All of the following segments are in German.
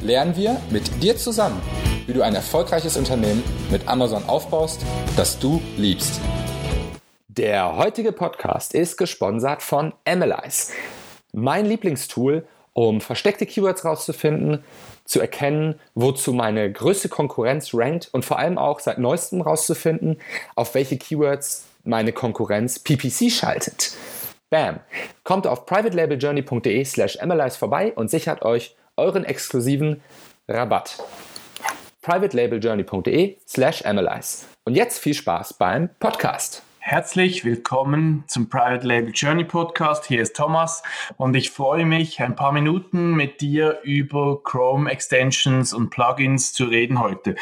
lernen wir mit dir zusammen, wie du ein erfolgreiches Unternehmen mit Amazon aufbaust, das du liebst. Der heutige Podcast ist gesponsert von Analyze, mein Lieblingstool, um versteckte Keywords rauszufinden, zu erkennen, wozu meine größte Konkurrenz rankt und vor allem auch seit neuestem rauszufinden, auf welche Keywords meine Konkurrenz PPC schaltet. Bam! Kommt auf privatelabeljourney.de slash analyze vorbei und sichert euch euren exklusiven Rabatt. privatelabeljourney.de slash analyze. Und jetzt viel Spaß beim Podcast. Herzlich willkommen zum Private Label Journey Podcast. Hier ist Thomas und ich freue mich, ein paar Minuten mit dir über Chrome Extensions und Plugins zu reden heute.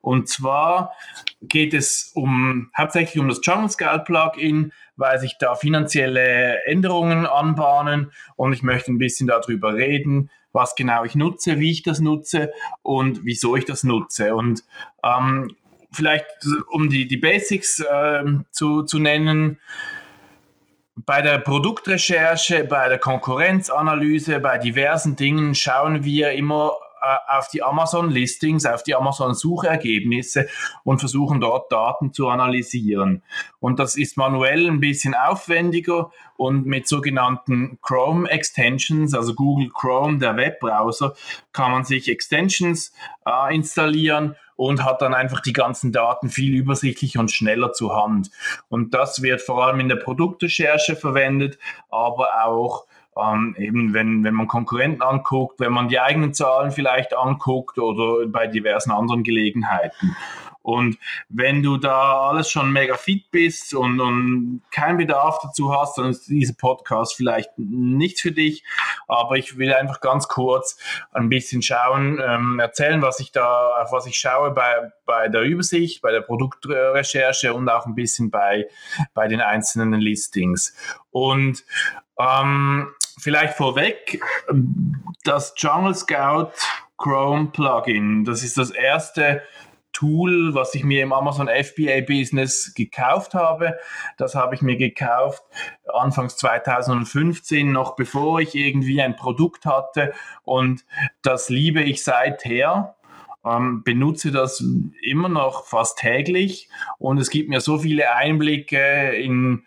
Und zwar geht es um hauptsächlich um das Jungle Scout Plugin, weil sich da finanzielle Änderungen anbahnen und ich möchte ein bisschen darüber reden, was genau ich nutze, wie ich das nutze und wieso ich das nutze. Und ähm, vielleicht um die, die Basics äh, zu, zu nennen, bei der Produktrecherche, bei der Konkurrenzanalyse, bei diversen Dingen schauen wir immer auf die Amazon-Listings, auf die Amazon-Suchergebnisse und versuchen dort Daten zu analysieren. Und das ist manuell ein bisschen aufwendiger und mit sogenannten Chrome Extensions, also Google Chrome, der Webbrowser, kann man sich Extensions äh, installieren und hat dann einfach die ganzen Daten viel übersichtlicher und schneller zur Hand. Und das wird vor allem in der Produktrecherche verwendet, aber auch ähm, eben wenn, wenn man Konkurrenten anguckt, wenn man die eigenen Zahlen vielleicht anguckt oder bei diversen anderen Gelegenheiten. Und wenn du da alles schon mega fit bist und, und keinen Bedarf dazu hast, dann ist dieser Podcast vielleicht nichts für dich. Aber ich will einfach ganz kurz ein bisschen schauen, ähm, erzählen, was ich da, auf was ich schaue bei, bei der Übersicht, bei der Produktrecherche und auch ein bisschen bei, bei den einzelnen Listings. Und ähm, vielleicht vorweg, das Jungle Scout Chrome Plugin, das ist das erste Tool, was ich mir im Amazon FBA Business gekauft habe. Das habe ich mir gekauft anfangs 2015, noch bevor ich irgendwie ein Produkt hatte und das liebe ich seither. Ähm, benutze das immer noch fast täglich und es gibt mir so viele Einblicke in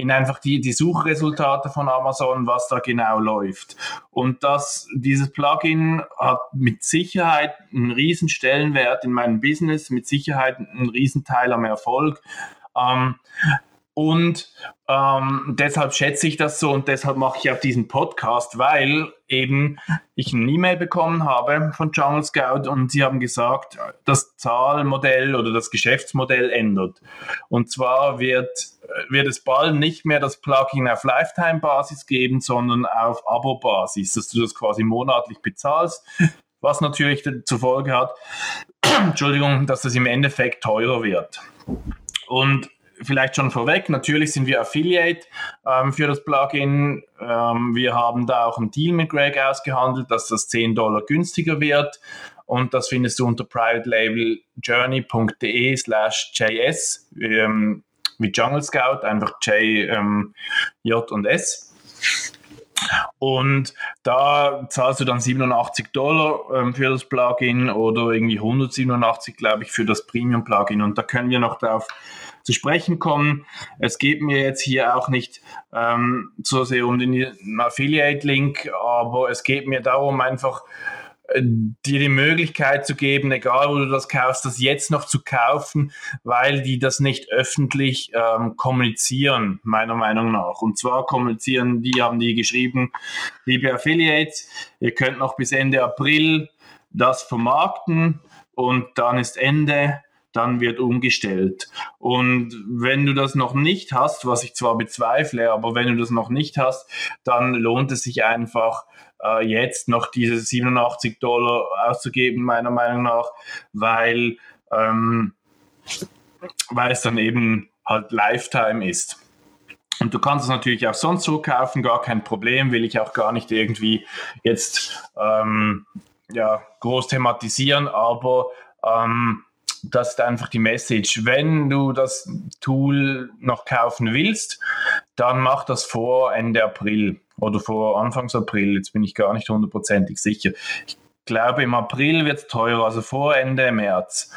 in einfach die, die Suchresultate von Amazon, was da genau läuft. Und das, dieses Plugin hat mit Sicherheit einen riesen Stellenwert in meinem Business, mit Sicherheit einen riesen Teil am Erfolg. Ähm, und ähm, deshalb schätze ich das so und deshalb mache ich auch diesen Podcast, weil eben ich eine E-Mail bekommen habe von Jungle Scout und sie haben gesagt, das Zahlmodell oder das Geschäftsmodell ändert. Und zwar wird, wird es bald nicht mehr das Plugin auf Lifetime-Basis geben, sondern auf Abo-Basis, dass du das quasi monatlich bezahlst, was natürlich zur Folge hat, Entschuldigung, dass das im Endeffekt teurer wird. Und vielleicht schon vorweg, natürlich sind wir Affiliate ähm, für das Plugin. Ähm, wir haben da auch einen Deal mit Greg ausgehandelt, dass das 10 Dollar günstiger wird. Und das findest du unter privatelabeljourney.de slash js ähm, wie Jungle Scout, einfach J, ähm, J und S. Und da zahlst du dann 87 Dollar ähm, für das Plugin oder irgendwie 187, glaube ich, für das Premium-Plugin. Und da können wir noch drauf zu sprechen kommen. Es geht mir jetzt hier auch nicht ähm, so sehr um den Affiliate-Link, aber es geht mir darum, einfach äh, dir die Möglichkeit zu geben, egal wo du das kaufst, das jetzt noch zu kaufen, weil die das nicht öffentlich ähm, kommunizieren, meiner Meinung nach. Und zwar kommunizieren die, haben die geschrieben, liebe Affiliates, ihr könnt noch bis Ende April das vermarkten und dann ist Ende dann wird umgestellt. Und wenn du das noch nicht hast, was ich zwar bezweifle, aber wenn du das noch nicht hast, dann lohnt es sich einfach, äh, jetzt noch diese 87 Dollar auszugeben, meiner Meinung nach, weil, ähm, weil es dann eben halt Lifetime ist. Und du kannst es natürlich auch sonst so kaufen, gar kein Problem, will ich auch gar nicht irgendwie jetzt ähm, ja, groß thematisieren, aber ähm, das ist einfach die Message. Wenn du das Tool noch kaufen willst, dann mach das vor Ende April oder vor Anfangs April. Jetzt bin ich gar nicht hundertprozentig sicher. Ich glaube, im April wird es teurer, also vor Ende März.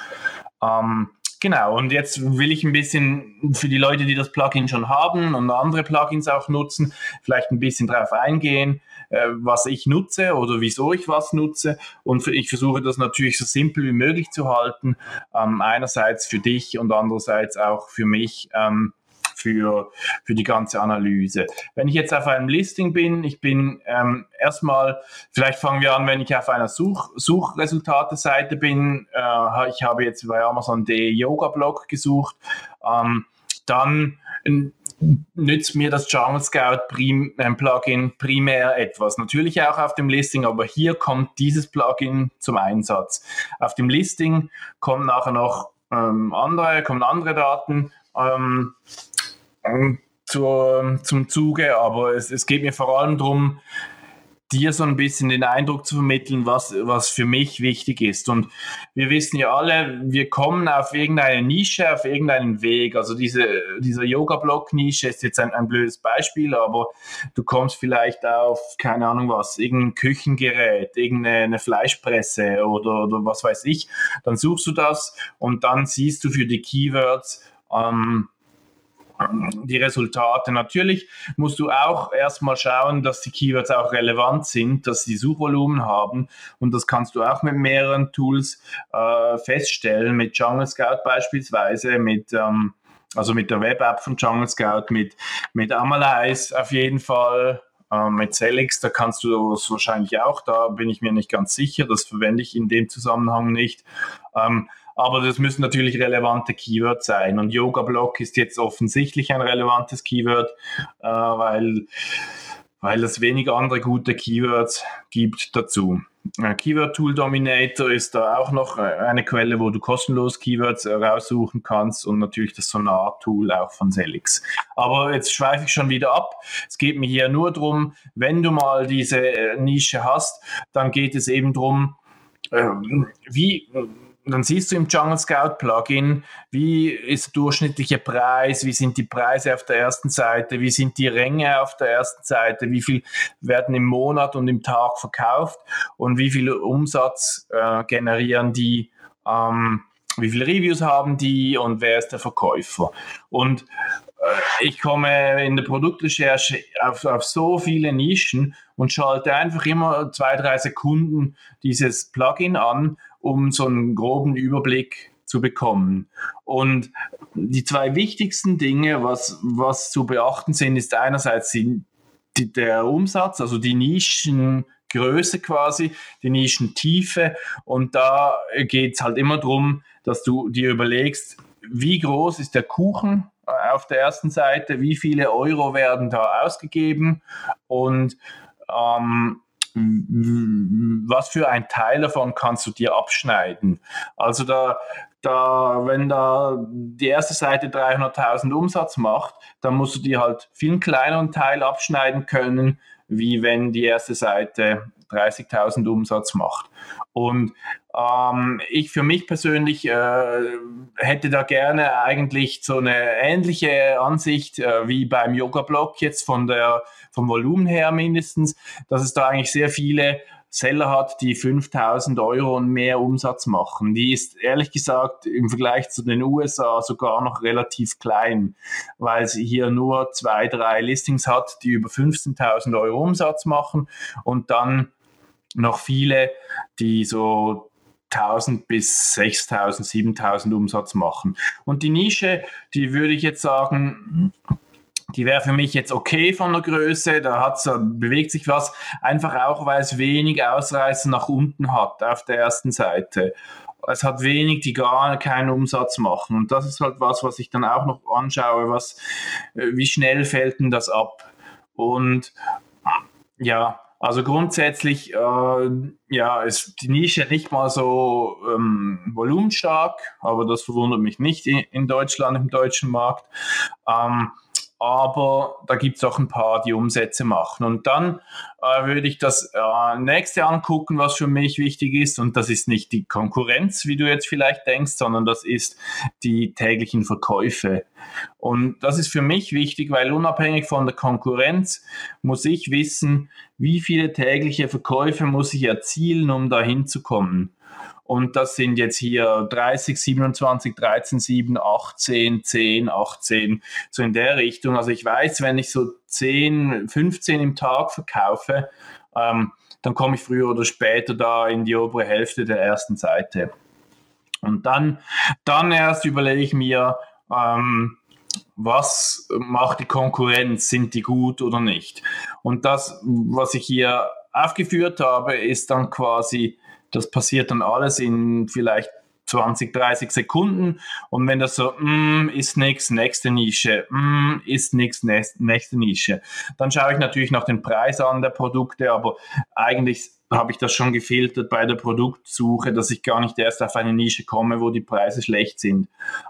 Ähm, Genau, und jetzt will ich ein bisschen für die Leute, die das Plugin schon haben und andere Plugins auch nutzen, vielleicht ein bisschen darauf eingehen, äh, was ich nutze oder wieso ich was nutze. Und ich versuche das natürlich so simpel wie möglich zu halten, ähm, einerseits für dich und andererseits auch für mich. Ähm, für, für die ganze Analyse. Wenn ich jetzt auf einem Listing bin, ich bin ähm, erstmal, vielleicht fangen wir an, wenn ich auf einer Such, Suchresultate-Seite bin, äh, ich habe jetzt bei Amazon.de Yoga-Blog gesucht, ähm, dann nützt mir das Jungle Scout Prim, äh, Plugin primär etwas. Natürlich auch auf dem Listing, aber hier kommt dieses Plugin zum Einsatz. Auf dem Listing kommen nachher noch ähm, andere, kommen andere Daten. Ähm, zur, zum Zuge, aber es, es geht mir vor allem darum, dir so ein bisschen den Eindruck zu vermitteln, was, was für mich wichtig ist. Und wir wissen ja alle, wir kommen auf irgendeine Nische, auf irgendeinen Weg. Also diese, dieser Yoga-Block-Nische ist jetzt ein, ein blödes Beispiel, aber du kommst vielleicht auf, keine Ahnung was, irgendein Küchengerät, irgendeine Fleischpresse oder, oder was weiß ich. Dann suchst du das und dann siehst du für die Keywords, ähm, die Resultate. Natürlich musst du auch erstmal schauen, dass die Keywords auch relevant sind, dass sie Suchvolumen haben und das kannst du auch mit mehreren Tools äh, feststellen, mit Jungle Scout beispielsweise, mit ähm, also mit der Web-App von Jungle Scout, mit, mit Amalyze auf jeden Fall, ähm, mit Celix, da kannst du es wahrscheinlich auch, da bin ich mir nicht ganz sicher, das verwende ich in dem Zusammenhang nicht. Ähm, aber das müssen natürlich relevante Keywords sein. Und Yoga-Block ist jetzt offensichtlich ein relevantes Keyword, äh, weil, weil es weniger andere gute Keywords gibt dazu. Äh, Keyword Tool Dominator ist da auch noch äh, eine Quelle, wo du kostenlos Keywords raussuchen kannst und natürlich das Sonar Tool auch von Selix. Aber jetzt schweife ich schon wieder ab. Es geht mir hier nur darum, wenn du mal diese äh, Nische hast, dann geht es eben darum, ähm, wie dann siehst du im Jungle Scout Plugin, wie ist der durchschnittliche Preis, wie sind die Preise auf der ersten Seite, wie sind die Ränge auf der ersten Seite, wie viel werden im Monat und im Tag verkauft und wie viel Umsatz äh, generieren die, ähm, wie viele Reviews haben die und wer ist der Verkäufer. Und äh, ich komme in der Produktrecherche auf, auf so viele Nischen und schalte einfach immer zwei, drei Sekunden dieses Plugin an um so einen groben Überblick zu bekommen. Und die zwei wichtigsten Dinge, was, was zu beachten sind, ist einerseits die, die, der Umsatz, also die Nischengröße quasi, die Nischentiefe. Und da geht es halt immer darum, dass du dir überlegst, wie groß ist der Kuchen auf der ersten Seite, wie viele Euro werden da ausgegeben und ähm, was für ein Teil davon kannst du dir abschneiden? Also da, da, wenn da die erste Seite 300.000 Umsatz macht, dann musst du dir halt viel kleineren Teil abschneiden können, wie wenn die erste Seite 30.000 Umsatz macht. Und ähm, ich für mich persönlich äh, hätte da gerne eigentlich so eine ähnliche Ansicht äh, wie beim Yoga-Blog jetzt von der, vom Volumen her mindestens, dass es da eigentlich sehr viele Seller hat, die 5000 Euro und mehr Umsatz machen. Die ist ehrlich gesagt im Vergleich zu den USA sogar noch relativ klein, weil sie hier nur zwei, drei Listings hat, die über 15.000 Euro Umsatz machen und dann noch viele, die so 1000 bis 6000, 7000 Umsatz machen. Und die Nische, die würde ich jetzt sagen, die wäre für mich jetzt okay von der Größe, da hat's, bewegt sich was, einfach auch, weil es wenig Ausreißer nach unten hat auf der ersten Seite. Es hat wenig, die gar keinen Umsatz machen. Und das ist halt was, was ich dann auch noch anschaue, was, äh, wie schnell fällt denn das ab? Und ja, Also grundsätzlich, äh, ja, ist die Nische nicht mal so ähm, volumenstark, aber das verwundert mich nicht in, in Deutschland, im deutschen Markt. Ähm, aber da gibt es auch ein paar, die Umsätze machen. Und dann äh, würde ich das äh, nächste angucken, was für mich wichtig ist. Und das ist nicht die Konkurrenz, wie du jetzt vielleicht denkst, sondern das ist die täglichen Verkäufe. Und das ist für mich wichtig, weil unabhängig von der Konkurrenz muss ich wissen, wie viele tägliche Verkäufe muss ich erzielen, um dahin zu kommen. Und das sind jetzt hier 30, 27, 13, 7, 18, 10, 18, so in der Richtung. Also ich weiß, wenn ich so 10, 15 im Tag verkaufe, ähm, dann komme ich früher oder später da in die obere Hälfte der ersten Seite. Und dann, dann erst überlege ich mir, ähm, was macht die Konkurrenz? Sind die gut oder nicht? Und das, was ich hier aufgeführt habe, ist dann quasi das passiert dann alles in vielleicht 20, 30 Sekunden. Und wenn das so, mm, ist nichts, nächste Nische, mm, ist nichts, nächste Nische, dann schaue ich natürlich noch den Preis an der Produkte, aber eigentlich habe ich das schon gefiltert bei der Produktsuche, dass ich gar nicht erst auf eine Nische komme, wo die Preise schlecht sind.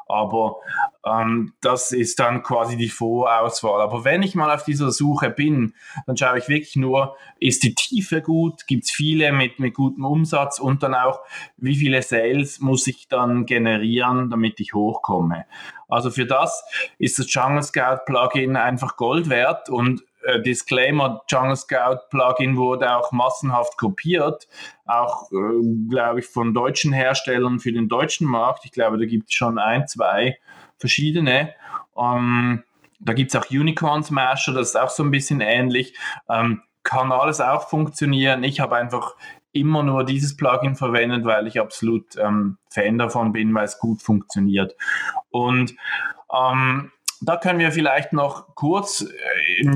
Aber ähm, das ist dann quasi die Vorauswahl. Aber wenn ich mal auf dieser Suche bin, dann schaue ich wirklich nur, ist die Tiefe gut, gibt es viele mit, mit gutem Umsatz und dann auch, wie viele Sales muss ich dann generieren, damit ich hochkomme. Also für das ist das Jungle Scout Plugin einfach Gold wert und äh, Disclaimer, Jungle Scout Plugin wurde auch massenhaft kopiert, auch, äh, glaube ich, von deutschen Herstellern für den deutschen Markt. Ich glaube, da gibt es schon ein, zwei verschiedene. Ähm, da gibt es auch Unicorn Smasher, das ist auch so ein bisschen ähnlich. Ähm, kann alles auch funktionieren. Ich habe einfach immer nur dieses Plugin verwendet, weil ich absolut ähm, Fan davon bin, weil es gut funktioniert. Und ähm, da können wir vielleicht noch kurz äh,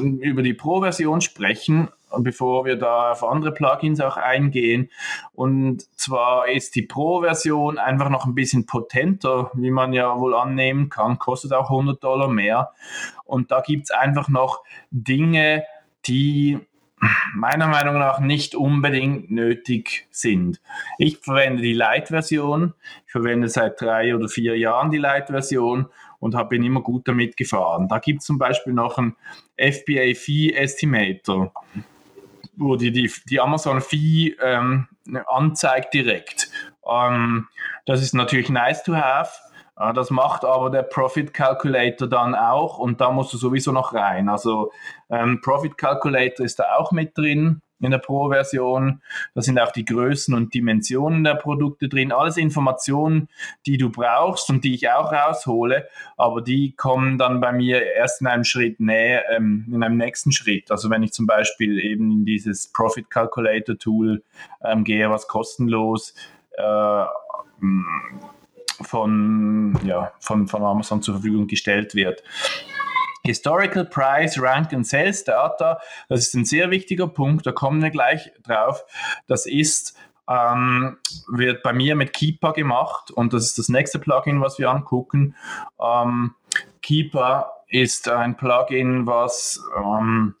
über die Pro-Version sprechen, bevor wir da auf andere Plugins auch eingehen. Und zwar ist die Pro-Version einfach noch ein bisschen potenter, wie man ja wohl annehmen kann, kostet auch 100 Dollar mehr. Und da gibt es einfach noch Dinge, die meiner Meinung nach nicht unbedingt nötig sind. Ich verwende die Lite-Version. Ich verwende seit drei oder vier Jahren die Lite-Version und habe bin immer gut damit gefahren. Da gibt es zum Beispiel noch einen FBA Fee Estimator, wo die, die, die Amazon Fee ähm, anzeigt direkt. Ähm, das ist natürlich nice to have. Äh, das macht aber der Profit Calculator dann auch und da musst du sowieso noch rein. Also ähm, Profit Calculator ist da auch mit drin in der Pro-Version. Da sind auch die Größen und Dimensionen der Produkte drin. Alles Informationen, die du brauchst und die ich auch raushole, aber die kommen dann bei mir erst in einem Schritt näher, ähm, in einem nächsten Schritt. Also wenn ich zum Beispiel eben in dieses Profit Calculator Tool ähm, gehe, was kostenlos äh, von, ja, von, von Amazon zur Verfügung gestellt wird. Historical Price, Rank and Sales Data, das ist ein sehr wichtiger Punkt, da kommen wir gleich drauf. Das ist ähm, wird bei mir mit Keeper gemacht und das ist das nächste Plugin, was wir angucken. Ähm, Keeper ist ein Plugin, was, ähm,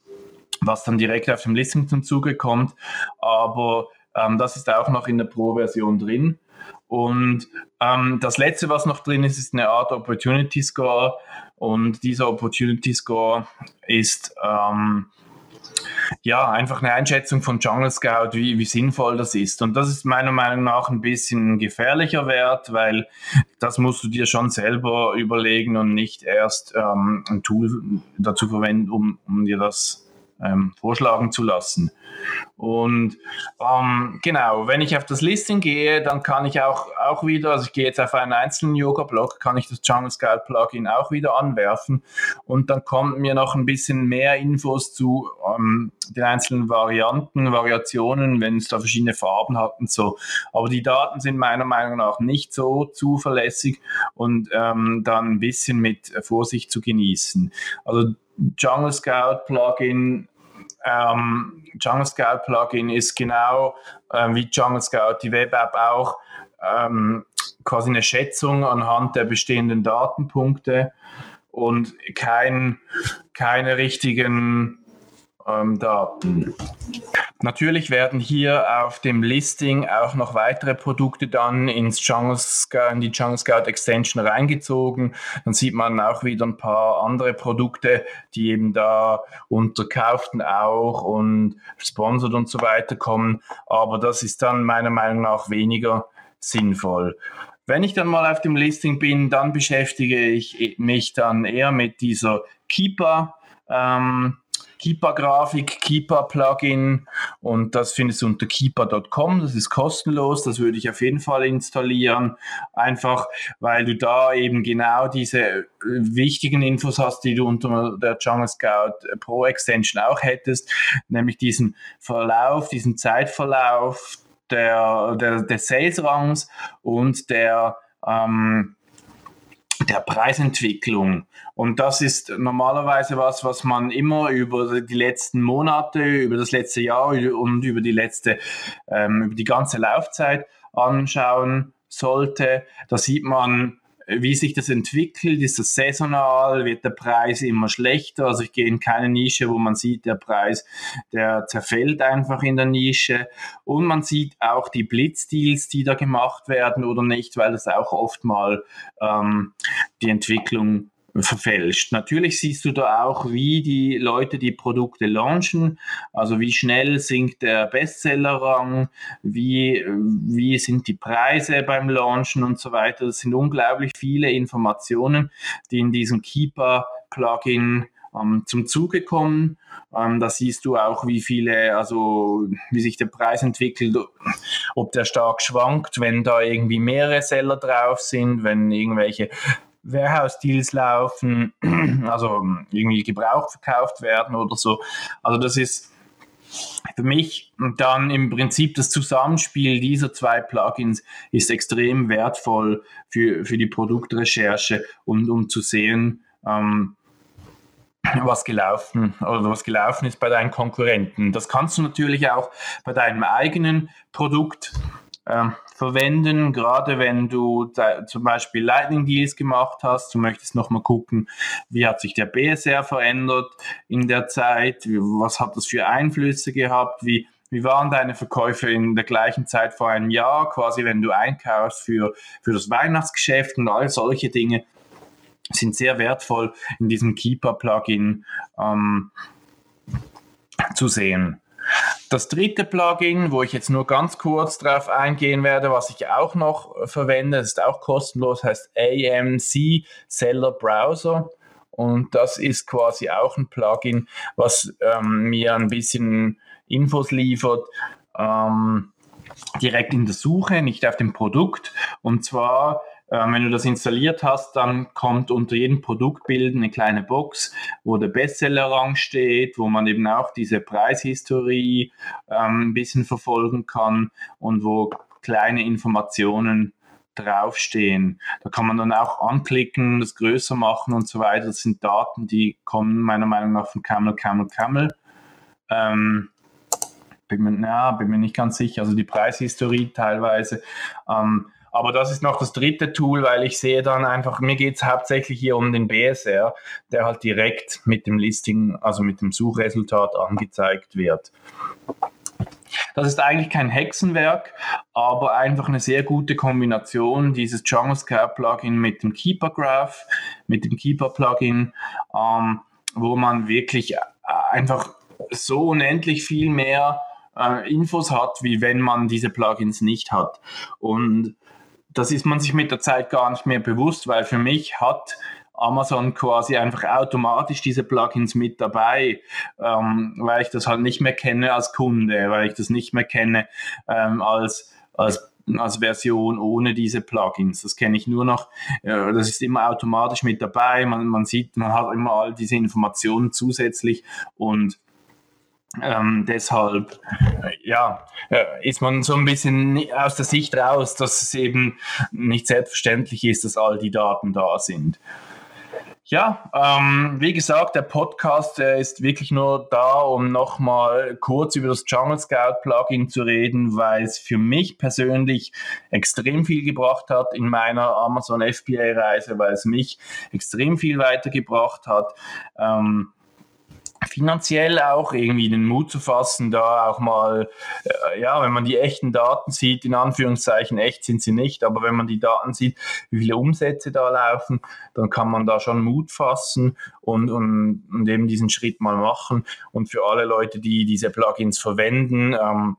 was dann direkt auf dem Listing zum Zuge kommt, aber ähm, das ist auch noch in der Pro-Version drin. Und ähm, das letzte, was noch drin ist, ist eine Art Opportunity Score. Und dieser Opportunity Score ist ähm, ja einfach eine Einschätzung von Jungle Scout, wie, wie sinnvoll das ist. Und das ist meiner Meinung nach ein bisschen gefährlicher Wert, weil das musst du dir schon selber überlegen und nicht erst ähm, ein Tool dazu verwenden, um, um dir das ähm, vorschlagen zu lassen. Und ähm, genau, wenn ich auf das Listing gehe, dann kann ich auch, auch wieder, also ich gehe jetzt auf einen einzelnen Yoga-Blog, kann ich das Jungle Scout Plugin auch wieder anwerfen und dann kommt mir noch ein bisschen mehr Infos zu ähm, den einzelnen Varianten, Variationen, wenn es da verschiedene Farben hat und so. Aber die Daten sind meiner Meinung nach nicht so zuverlässig und ähm, dann ein bisschen mit Vorsicht zu genießen. Also Jungle Scout Plugin ähm, Jungle Scout Plugin ist genau äh, wie Jungle Scout die Web App auch ähm, quasi eine Schätzung anhand der bestehenden Datenpunkte und kein, keine richtigen ähm, Daten. Natürlich werden hier auf dem Listing auch noch weitere Produkte dann ins Jungle Scout, in die Jungle Scout Extension reingezogen. Dann sieht man auch wieder ein paar andere Produkte, die eben da unter Kauften auch und Sponsored und so weiter kommen. Aber das ist dann meiner Meinung nach weniger sinnvoll. Wenn ich dann mal auf dem Listing bin, dann beschäftige ich mich dann eher mit dieser Keeper. Ähm, Keeper-Grafik, Keeper-Plugin und das findest du unter keeper.com. Das ist kostenlos, das würde ich auf jeden Fall installieren. Einfach, weil du da eben genau diese äh, wichtigen Infos hast, die du unter der Jungle Scout Pro Extension auch hättest, nämlich diesen Verlauf, diesen Zeitverlauf der, der, des Sales-Rangs und der ähm, der Preisentwicklung. Und das ist normalerweise was, was man immer über die letzten Monate, über das letzte Jahr und über die letzte, ähm, über die ganze Laufzeit anschauen sollte. Da sieht man, wie sich das entwickelt, ist das saisonal, wird der Preis immer schlechter. Also ich gehe in keine Nische, wo man sieht, der Preis, der zerfällt einfach in der Nische. Und man sieht auch die Blitzdeals, die da gemacht werden oder nicht, weil das auch oft mal ähm, die Entwicklung verfälscht. Natürlich siehst du da auch, wie die Leute die Produkte launchen, also wie schnell sinkt der Bestsellerrang, wie, wie sind die Preise beim Launchen und so weiter. Das sind unglaublich viele Informationen, die in diesem Keeper-Plugin ähm, zum Zuge kommen. Ähm, da siehst du auch, wie viele, also wie sich der Preis entwickelt, ob der stark schwankt, wenn da irgendwie mehrere Seller drauf sind, wenn irgendwelche Warehouse-Deals laufen, also irgendwie gebraucht verkauft werden oder so. Also das ist für mich dann im Prinzip das Zusammenspiel dieser zwei Plugins ist extrem wertvoll für, für die Produktrecherche und um zu sehen, ähm, was gelaufen oder was gelaufen ist bei deinen Konkurrenten. Das kannst du natürlich auch bei deinem eigenen Produkt ähm, verwenden, gerade wenn du zum Beispiel Lightning Deals gemacht hast. Du möchtest nochmal gucken, wie hat sich der BSR verändert in der Zeit, was hat das für Einflüsse gehabt, wie wie waren deine Verkäufe in der gleichen Zeit vor einem Jahr, quasi wenn du einkaufst für, für das Weihnachtsgeschäft und all solche Dinge sind sehr wertvoll in diesem Keeper-Plugin ähm, zu sehen. Das dritte Plugin, wo ich jetzt nur ganz kurz drauf eingehen werde, was ich auch noch verwende, ist auch kostenlos, heißt AMC Seller Browser. Und das ist quasi auch ein Plugin, was ähm, mir ein bisschen Infos liefert. Ähm, direkt in der Suche, nicht auf dem Produkt. Und zwar wenn du das installiert hast, dann kommt unter jedem Produktbild eine kleine Box, wo der Bestseller-Rang steht, wo man eben auch diese Preishistorie ähm, ein bisschen verfolgen kann und wo kleine Informationen draufstehen. Da kann man dann auch anklicken, das größer machen und so weiter. Das sind Daten, die kommen meiner Meinung nach von Camel, Camel, Camel. Ähm, bin mir, ja, bin mir nicht ganz sicher. Also die Preishistorie teilweise. Ähm, aber das ist noch das dritte Tool, weil ich sehe dann einfach, mir geht es hauptsächlich hier um den BSR, der halt direkt mit dem Listing, also mit dem Suchresultat angezeigt wird. Das ist eigentlich kein Hexenwerk, aber einfach eine sehr gute Kombination dieses Jungle Scout Plugin mit dem Keeper Graph, mit dem Keeper Plugin, ähm, wo man wirklich äh, einfach so unendlich viel mehr äh, Infos hat, wie wenn man diese Plugins nicht hat. Und das ist man sich mit der Zeit gar nicht mehr bewusst, weil für mich hat Amazon quasi einfach automatisch diese Plugins mit dabei, ähm, weil ich das halt nicht mehr kenne als Kunde, weil ich das nicht mehr kenne ähm, als, als als Version ohne diese Plugins. Das kenne ich nur noch. Äh, das ist immer automatisch mit dabei. Man, man sieht, man hat immer all diese Informationen zusätzlich und ähm, deshalb, äh, ja, äh, ist man so ein bisschen aus der Sicht raus, dass es eben nicht selbstverständlich ist, dass all die Daten da sind. Ja, ähm, wie gesagt, der Podcast der ist wirklich nur da, um nochmal kurz über das Jungle Scout Plugin zu reden, weil es für mich persönlich extrem viel gebracht hat in meiner Amazon FBA Reise, weil es mich extrem viel weitergebracht hat. Ähm, finanziell auch irgendwie den Mut zu fassen, da auch mal, äh, ja, wenn man die echten Daten sieht, in Anführungszeichen, echt sind sie nicht, aber wenn man die Daten sieht, wie viele Umsätze da laufen, dann kann man da schon Mut fassen und, und, und eben diesen Schritt mal machen. Und für alle Leute, die diese Plugins verwenden, ähm,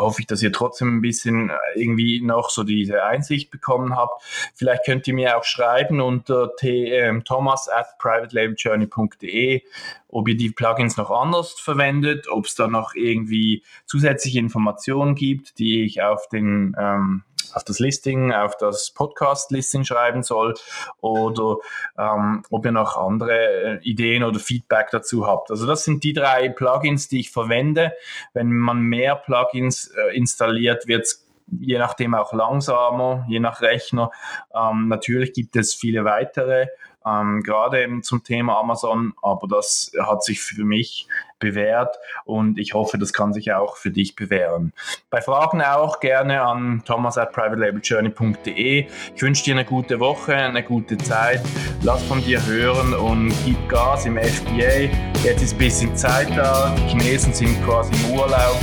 hoffe ich, dass ihr trotzdem ein bisschen äh, irgendwie noch so diese Einsicht bekommen habt. Vielleicht könnt ihr mir auch schreiben unter ähm, thomas at privatelabeljourney.de, ob ihr die Plugins noch anders verwendet, ob es da noch irgendwie zusätzliche Informationen gibt, die ich auf den ähm, auf das Listing, auf das Podcast-Listing schreiben soll oder ähm, ob ihr noch andere äh, Ideen oder Feedback dazu habt. Also das sind die drei Plugins, die ich verwende. Wenn man mehr Plugins äh, installiert, wird es je nachdem auch langsamer, je nach Rechner. Ähm, natürlich gibt es viele weitere ähm, gerade eben zum Thema Amazon, aber das hat sich für mich bewährt und ich hoffe, das kann sich auch für dich bewähren. Bei Fragen auch gerne an thomas at privatelabeljourney.de. Ich wünsche dir eine gute Woche, eine gute Zeit. Lass von dir hören und gib Gas im FBA. Jetzt ist ein bisschen Zeit da. Die Chinesen sind quasi im Urlaub.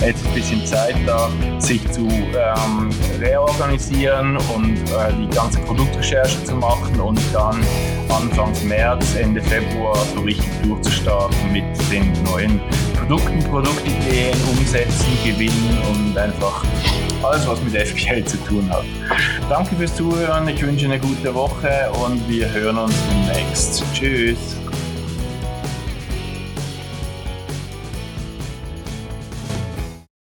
Jetzt ein bisschen Zeit da, sich zu ähm, reorganisieren und äh, die ganze Produktrecherche zu machen und dann Anfang März, Ende Februar so richtig durchzustarten mit den neuen Produkten, Produktideen, Umsetzen, Gewinnen und einfach alles, was mit FPL zu tun hat. Danke fürs Zuhören, ich wünsche eine gute Woche und wir hören uns demnächst. Tschüss.